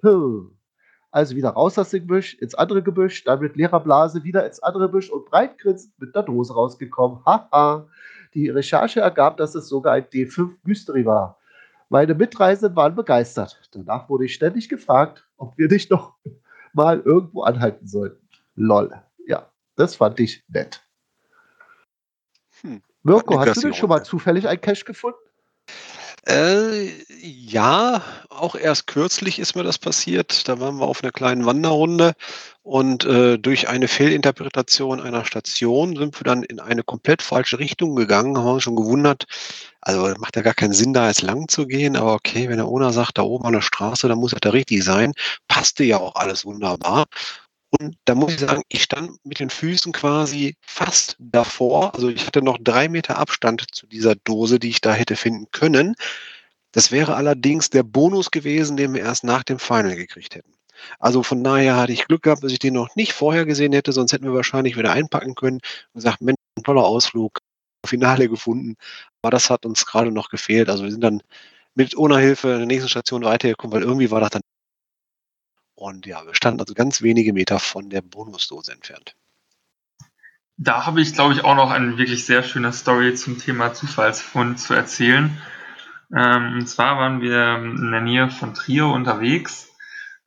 [SPEAKER 4] Also wieder raus aus dem Gebüsch, ins andere Gebüsch, dann mit leerer Blase wieder ins andere Gebüsch und breitgrinsend mit einer Dose rausgekommen. Haha. Die Recherche ergab, dass es sogar ein D5 Mystery war. Meine Mitreisenden waren begeistert. Danach wurde ich ständig gefragt, ob wir nicht noch mal irgendwo anhalten sollten. Lol. Ja, das fand ich nett. Hm. Mirko, hast du denn schon mal zufällig ein Cache gefunden?
[SPEAKER 1] Äh, ja, auch erst kürzlich ist mir das passiert. Da waren wir auf einer kleinen Wanderrunde und äh, durch eine Fehlinterpretation einer Station sind wir dann in eine komplett falsche Richtung gegangen, haben uns schon gewundert. Also macht ja gar keinen Sinn, da jetzt lang zu gehen, aber okay, wenn der Owner sagt, da oben an der Straße, dann muss er da richtig sein. Passte ja auch alles wunderbar. Und da muss ich sagen, ich stand mit den Füßen quasi fast davor. Also ich hatte noch drei Meter Abstand zu dieser Dose, die ich da hätte finden können. Das wäre allerdings der Bonus gewesen, den wir erst nach dem Final gekriegt hätten. Also von daher hatte ich Glück gehabt, dass ich den noch nicht vorher gesehen hätte, sonst hätten wir wahrscheinlich wieder einpacken können und gesagt, Mensch, ein toller Ausflug, Finale gefunden. Aber das hat uns gerade noch gefehlt. Also wir sind dann mit ohne Hilfe in der nächsten Station weitergekommen, weil irgendwie war das dann und ja, wir standen also ganz wenige Meter von der Bonusdose entfernt.
[SPEAKER 7] Da habe ich, glaube ich, auch noch eine wirklich sehr schöne Story zum Thema Zufallsfund zu erzählen. Ähm, und zwar waren wir in der Nähe von Trier unterwegs.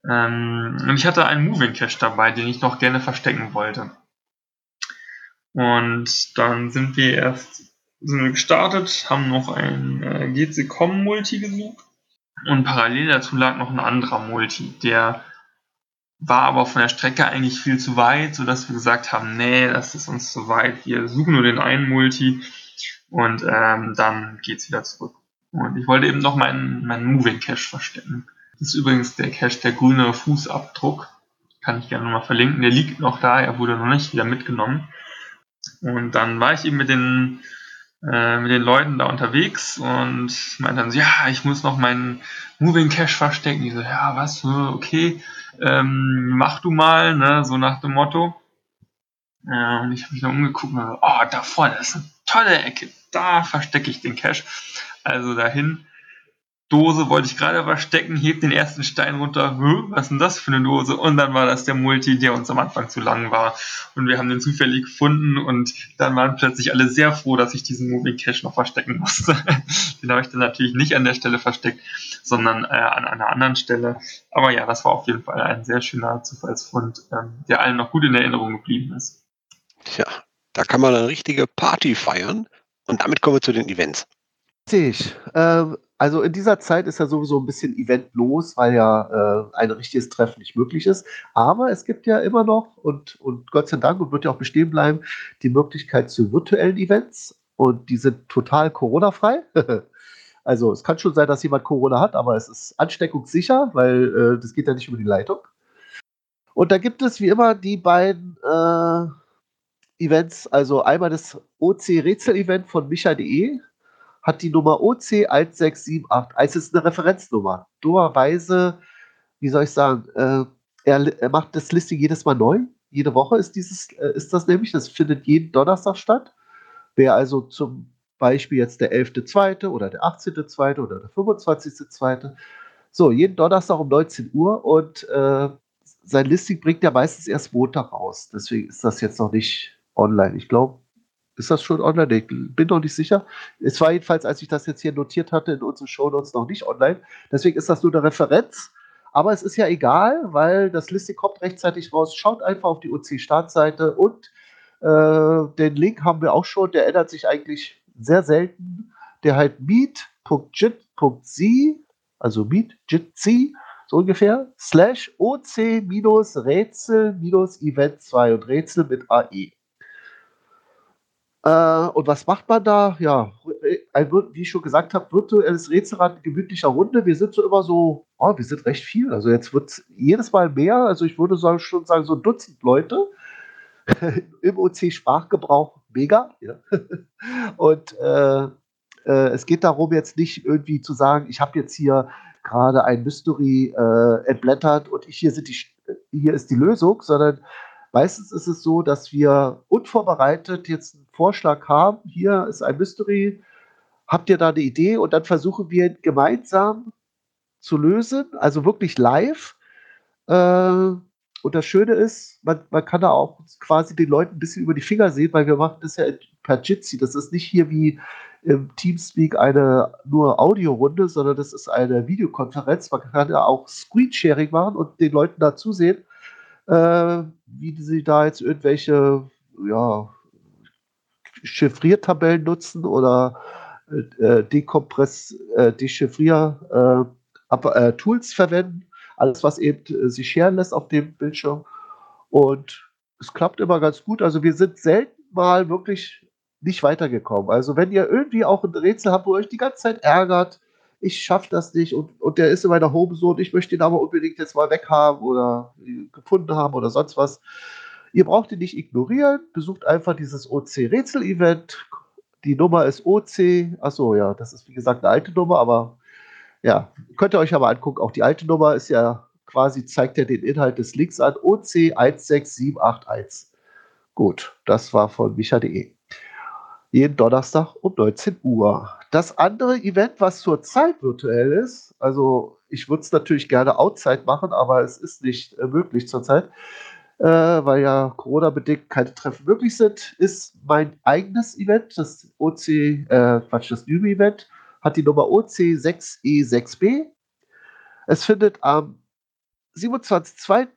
[SPEAKER 7] Ähm, und ich hatte einen Moving Cache dabei, den ich noch gerne verstecken wollte. Und dann sind wir erst sind wir gestartet, haben noch ein äh, GC-Com Multi gesucht. Und parallel dazu lag noch ein anderer Multi, der war aber von der Strecke eigentlich viel zu weit, sodass wir gesagt haben, nee, das ist uns zu weit, wir suchen nur den einen Multi und ähm, dann geht's wieder zurück. Und ich wollte eben noch meinen, meinen Moving Cache verstecken. Das ist übrigens der Cache, der grüne Fußabdruck. Kann ich gerne nochmal verlinken. Der liegt noch da, er wurde noch nicht wieder mitgenommen. Und dann war ich eben mit den, äh, mit den Leuten da unterwegs und meinte dann so, ja, ich muss noch meinen Moving Cache verstecken. Ich so, ja, was, okay ähm, mach du mal, ne, so nach dem Motto. Ja, und ich habe mich dann umgeguckt und oh, da vorne, ist eine tolle Ecke, da verstecke ich den Cash. Also dahin, Dose wollte ich gerade verstecken, heb den ersten Stein runter, was ist denn das für eine Dose? Und dann war das der Multi, der uns am Anfang zu lang war. Und wir haben den zufällig gefunden und dann waren plötzlich alle sehr froh, dass ich diesen Moving Cache noch verstecken musste. den habe ich dann natürlich nicht an der Stelle versteckt, sondern äh, an einer anderen Stelle. Aber ja, das war auf jeden Fall ein sehr schöner Zufallsfund, ähm, der allen noch gut in Erinnerung geblieben ist.
[SPEAKER 1] Tja, da kann man eine richtige Party feiern. Und damit kommen wir zu den Events.
[SPEAKER 4] Richtig. Ähm, also in dieser Zeit ist ja sowieso ein bisschen eventlos, weil ja äh, ein richtiges Treffen nicht möglich ist. Aber es gibt ja immer noch und, und Gott sei Dank und wird ja auch bestehen bleiben, die Möglichkeit zu virtuellen Events. Und die sind total Corona-frei. also es kann schon sein, dass jemand Corona hat, aber es ist ansteckungssicher, weil äh, das geht ja nicht über die Leitung. Und da gibt es wie immer die beiden äh, Events, also einmal das OC-Rätsel-Event von Micha.de hat die Nummer OC1678. Also es ist eine Referenznummer. Dummerweise, wie soll ich sagen, äh, er, er, macht das Listing jedes Mal neu. Jede Woche ist, dieses, äh, ist das nämlich. Das findet jeden Donnerstag statt. Wer also zum Beispiel jetzt der 11.2. oder der 18.2. oder der 25.2. So, jeden Donnerstag um 19 Uhr und äh, sein Listing bringt er meistens erst Montag raus. Deswegen ist das jetzt noch nicht online. Ich glaube, ist das schon online? Ich bin noch nicht sicher. Es war jedenfalls, als ich das jetzt hier notiert hatte, in unseren Shownotes noch nicht online. Deswegen ist das nur eine Referenz. Aber es ist ja egal, weil das Listing kommt rechtzeitig raus. Schaut einfach auf die OC-Startseite und äh, den Link haben wir auch schon. Der ändert sich eigentlich sehr selten. Der halt meet.jit.z, also meet.jit.z, so ungefähr, slash OC-Rätsel-Event 2 und Rätsel mit AE. Äh, und was macht man da? Ja, ein, wie ich schon gesagt habe, virtuelles Rätselrad in gemütlicher Runde. Wir sind so immer so, oh, wir sind recht viel. Also jetzt wird es jedes Mal mehr. Also ich würde sagen, schon sagen, so ein Dutzend Leute im OC-Sprachgebrauch. Mega. Ja. und äh, äh, es geht darum, jetzt nicht irgendwie zu sagen, ich habe jetzt hier gerade ein Mystery äh, entblättert und ich, hier, sind die, hier ist die Lösung, sondern Meistens ist es so, dass wir unvorbereitet jetzt einen Vorschlag haben. Hier ist ein Mystery. Habt ihr da eine Idee? Und dann versuchen wir gemeinsam zu lösen, also wirklich live. Äh, und das Schöne ist, man, man kann da auch quasi den Leuten ein bisschen über die Finger sehen, weil wir machen das ja per Jitsi. Das ist nicht hier wie im Teamspeak eine nur Audiorunde, sondern das ist eine Videokonferenz. Man kann ja auch Screensharing machen und den Leuten da zusehen, äh, wie sie da jetzt irgendwelche ja, Chiffriertabellen nutzen oder äh, Dekompress, äh, Dechiffrier äh, äh, Tools verwenden. Alles, was eben äh, sich scheren lässt auf dem Bildschirm. Und es klappt immer ganz gut. Also wir sind selten mal wirklich nicht weitergekommen. Also wenn ihr irgendwie auch ein Rätsel habt, wo ihr euch die ganze Zeit ärgert, ich schaffe das nicht und, und der ist in meiner Homezone, ich möchte ihn aber unbedingt jetzt mal weghaben oder gefunden haben oder sonst was. Ihr braucht ihn nicht ignorieren, besucht einfach dieses OC-Rätsel-Event. Die Nummer ist OC, achso, ja, das ist wie gesagt eine alte Nummer, aber ja, könnt ihr euch aber angucken. Auch die alte Nummer ist ja quasi, zeigt ja den Inhalt des Links an, OC 16781. Gut, das war von micha.de jeden Donnerstag um 19 Uhr. Das andere Event, was zurzeit virtuell ist, also ich würde es natürlich gerne outside machen, aber es ist nicht äh, möglich zurzeit, äh, weil ja Corona-bedingt keine Treffen möglich sind, ist mein eigenes Event, das OC, äh, Quatsch, das Newbie-Event, hat die Nummer OC6E6B. Es findet am 27.02.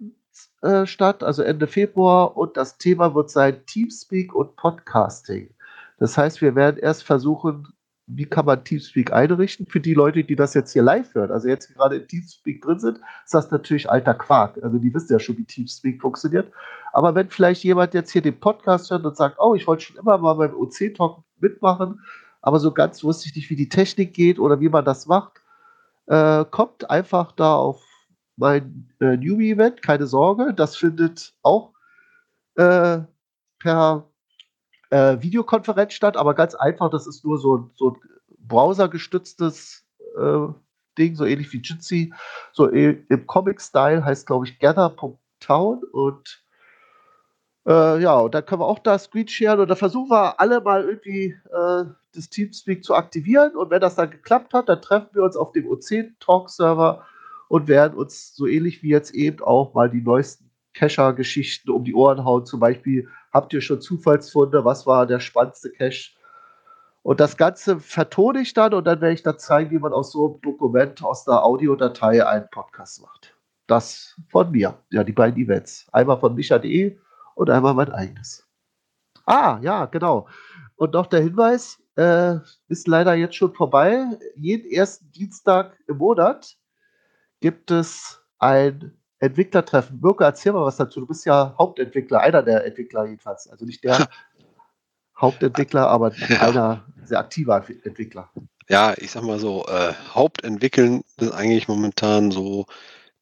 [SPEAKER 4] Äh, statt, also Ende Februar, und das Thema wird sein Teamspeak und Podcasting. Das heißt, wir werden erst versuchen, wie kann man Teamspeak einrichten. Für die Leute, die das jetzt hier live hören, also jetzt gerade in Teamspeak drin sind, ist das natürlich alter Quark. Also die wissen ja schon, wie Teamspeak funktioniert. Aber wenn vielleicht jemand jetzt hier den Podcast hört und sagt, oh, ich wollte schon immer mal beim OC-Talk mitmachen, aber so ganz wusste ich nicht, wie die Technik geht oder wie man das macht, äh, kommt einfach da auf mein äh, Newbie-Event, keine Sorge, das findet auch äh, per äh, Videokonferenz statt, aber ganz einfach, das ist nur so, so ein browsergestütztes äh, Ding, so ähnlich wie Jitsi. So im Comic-Style heißt, glaube ich, gather.town und äh, ja, und dann können wir auch da Screensharen und da versuchen wir alle mal irgendwie äh, das Teamspeak zu aktivieren und wenn das dann geklappt hat, dann treffen wir uns auf dem O10-Talk-Server und werden uns so ähnlich wie jetzt eben auch mal die neuesten Cacher-Geschichten um die Ohren hauen. Zum Beispiel, habt ihr schon Zufallsfunde? Was war der spannendste Cache? Und das Ganze vertone ich dann und dann werde ich dann zeigen, wie man aus so einem Dokument, aus einer Audiodatei einen Podcast macht. Das von mir. Ja, die beiden Events. Einmal von micha.de und einmal mein eigenes. Ah, ja, genau. Und noch der Hinweis, äh, ist leider jetzt schon vorbei. Jeden ersten Dienstag im Monat gibt es ein Entwicklertreffen. Mirko, erzähl mal was dazu. Du bist ja Hauptentwickler, einer der Entwickler jedenfalls. Also nicht der Hauptentwickler, aber ja. einer sehr aktiver Entwickler.
[SPEAKER 1] Ja, ich sag mal so, äh, Hauptentwickeln ist eigentlich momentan so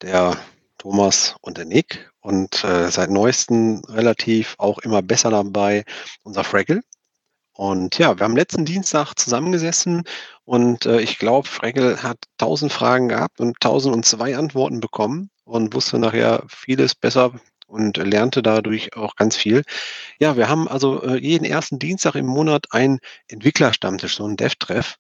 [SPEAKER 1] der Thomas und der Nick und äh, seit neuestem relativ auch immer besser dabei unser Fraggle. Und ja, wir haben letzten Dienstag zusammengesessen und äh, ich glaube, Fraggle hat tausend Fragen gehabt und tausend und zwei Antworten bekommen und wusste nachher vieles besser und lernte dadurch auch ganz viel. Ja, wir haben also äh, jeden ersten Dienstag im Monat einen Entwicklerstammtisch, so einen Dev-Treff,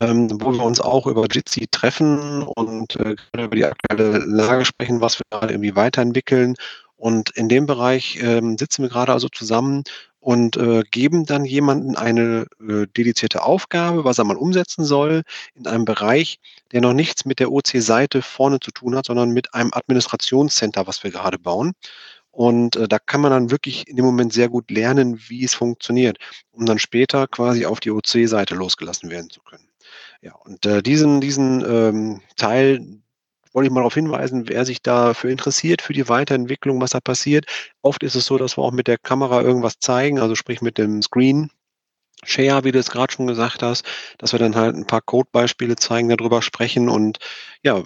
[SPEAKER 1] ähm, wo wir uns auch über Jitsi treffen und äh, über die aktuelle Lage sprechen, was wir gerade irgendwie weiterentwickeln. Und in dem Bereich ähm, sitzen wir gerade also zusammen und äh, geben dann jemanden eine äh, dedizierte Aufgabe, was er mal umsetzen soll, in einem Bereich, der noch nichts mit der OC-Seite vorne zu tun hat, sondern mit einem Administrationscenter, was wir gerade bauen. Und äh, da kann man dann wirklich in dem Moment sehr gut lernen, wie es funktioniert, um dann später quasi auf die OC-Seite losgelassen werden zu können. Ja, und äh, diesen, diesen ähm, Teil wollte ich mal darauf hinweisen, wer sich dafür interessiert, für die Weiterentwicklung, was da passiert. Oft ist es so, dass wir auch mit der Kamera irgendwas zeigen, also sprich mit dem Screen. Share, wie du es gerade schon gesagt hast, dass wir dann halt ein paar Codebeispiele zeigen, darüber sprechen und ja,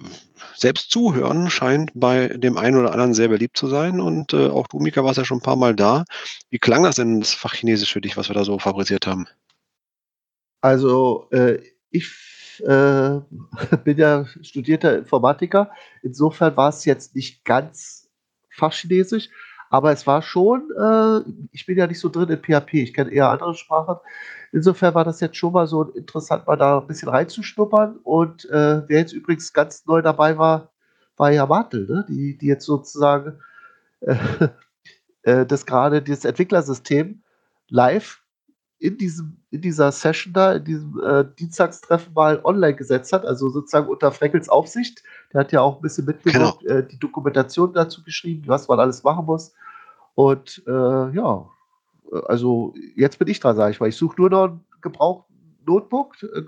[SPEAKER 1] selbst zuhören scheint bei dem einen oder anderen sehr beliebt zu sein und äh, auch du, Mika, warst ja schon ein paar Mal da. Wie klang das denn, das Fach Chinesisch für dich, was wir da so fabriziert haben?
[SPEAKER 4] Also, äh, ich äh, bin ja studierter Informatiker. Insofern war es jetzt nicht ganz fachchinesisch, Aber es war schon, äh, ich bin ja nicht so drin in PHP, ich kenne eher andere Sprachen. Insofern war das jetzt schon mal so interessant, mal da ein bisschen reinzuschnuppern. Und äh, wer jetzt übrigens ganz neu dabei war, war ja Martel, ne? die, die jetzt sozusagen äh, äh, das gerade, dieses Entwicklersystem live in, diesem, in dieser Session da, in diesem äh, Dienstagstreffen mal online gesetzt hat, also sozusagen unter Freckels Aufsicht. Der hat ja auch ein bisschen mitgewirkt, genau. äh, die Dokumentation dazu geschrieben, was man alles machen muss. Und äh, ja, also jetzt bin ich dran, sage ich, weil ich suche nur noch einen gebrauchten Notebook, äh,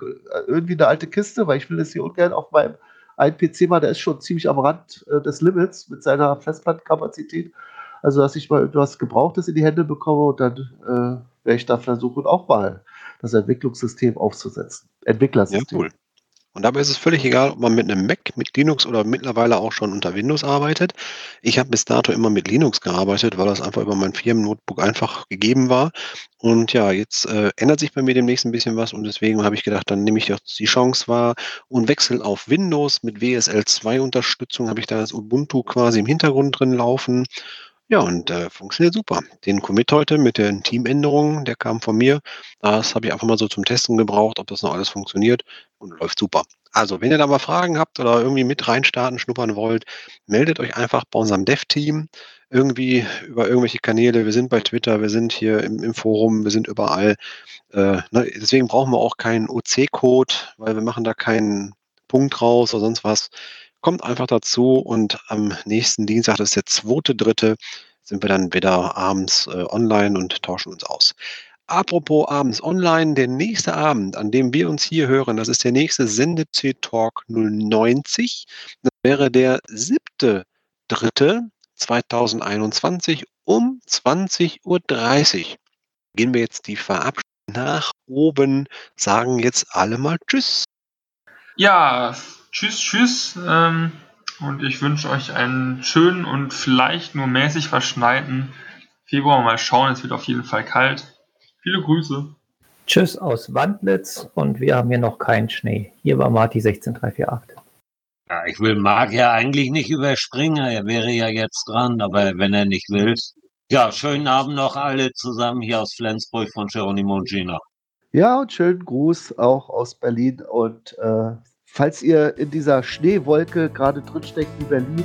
[SPEAKER 4] irgendwie eine alte Kiste, weil ich will das hier ungern auf meinem einen PC mal, der ist schon ziemlich am Rand äh, des Limits mit seiner Festplattenkapazität. Also, dass ich mal etwas Gebrauchtes in die Hände bekomme und dann werde ich da versuchen, auch mal das Entwicklungssystem aufzusetzen. Entwicklersystem.
[SPEAKER 1] Ja, cool. Und dabei ist es völlig egal, ob man mit einem Mac, mit Linux oder mittlerweile auch schon unter Windows arbeitet. Ich habe bis dato immer mit Linux gearbeitet, weil das einfach über mein Firmen-Notebook einfach gegeben war. Und ja, jetzt äh, ändert sich bei mir demnächst ein bisschen was und deswegen habe ich gedacht, dann nehme ich auch die Chance wahr und wechsle auf Windows mit WSL 2 Unterstützung. Habe ich da das Ubuntu quasi im Hintergrund drin laufen ja, und äh, funktioniert super. Den Commit heute mit den Teamänderungen, der kam von mir. Das habe ich einfach mal so zum Testen gebraucht, ob das noch alles funktioniert und läuft super. Also, wenn ihr da mal Fragen habt oder irgendwie mit reinstarten, schnuppern wollt, meldet euch einfach bei unserem Dev-Team irgendwie über irgendwelche Kanäle. Wir sind bei Twitter, wir sind hier im, im Forum, wir sind überall. Äh, ne, deswegen brauchen wir auch keinen OC-Code, weil wir machen da keinen Punkt raus oder sonst was. Kommt einfach dazu und am nächsten Dienstag, das ist der zweite, dritte, sind wir dann wieder abends äh, online und tauschen uns aus. Apropos abends online, der nächste Abend, an dem wir uns hier hören, das ist der nächste Sende-C Talk 090. Das wäre der siebte, dritte 2021 um 20.30 Uhr. Gehen wir jetzt die Verabschiedung nach oben, sagen jetzt alle mal Tschüss.
[SPEAKER 7] Ja, Tschüss, tschüss. Ähm, und ich wünsche euch einen schönen und vielleicht nur mäßig verschneiten Februar. Mal schauen, es wird auf jeden Fall kalt. Viele Grüße.
[SPEAKER 8] Tschüss aus Wandlitz und wir haben hier noch keinen Schnee. Hier war Marti 16348.
[SPEAKER 5] Ja, ich will Marc ja eigentlich nicht überspringen. Er wäre ja jetzt dran, aber wenn er nicht will. Ja, schönen Abend noch alle zusammen hier aus Flensburg von Geronimo und Gina.
[SPEAKER 4] Ja, und schönen Gruß auch aus Berlin und äh, falls ihr in dieser Schneewolke gerade drinsteckt wie Berlin,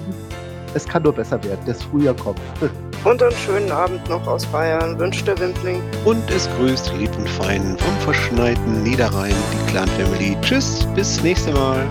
[SPEAKER 4] es kann nur besser werden. Das Frühjahr kommt.
[SPEAKER 2] Und einen schönen Abend noch aus Bayern wünscht der Wimpling.
[SPEAKER 1] Und es grüßt lieb und fein vom verschneiten Niederrhein, die Clan Family. Tschüss, bis nächste Mal.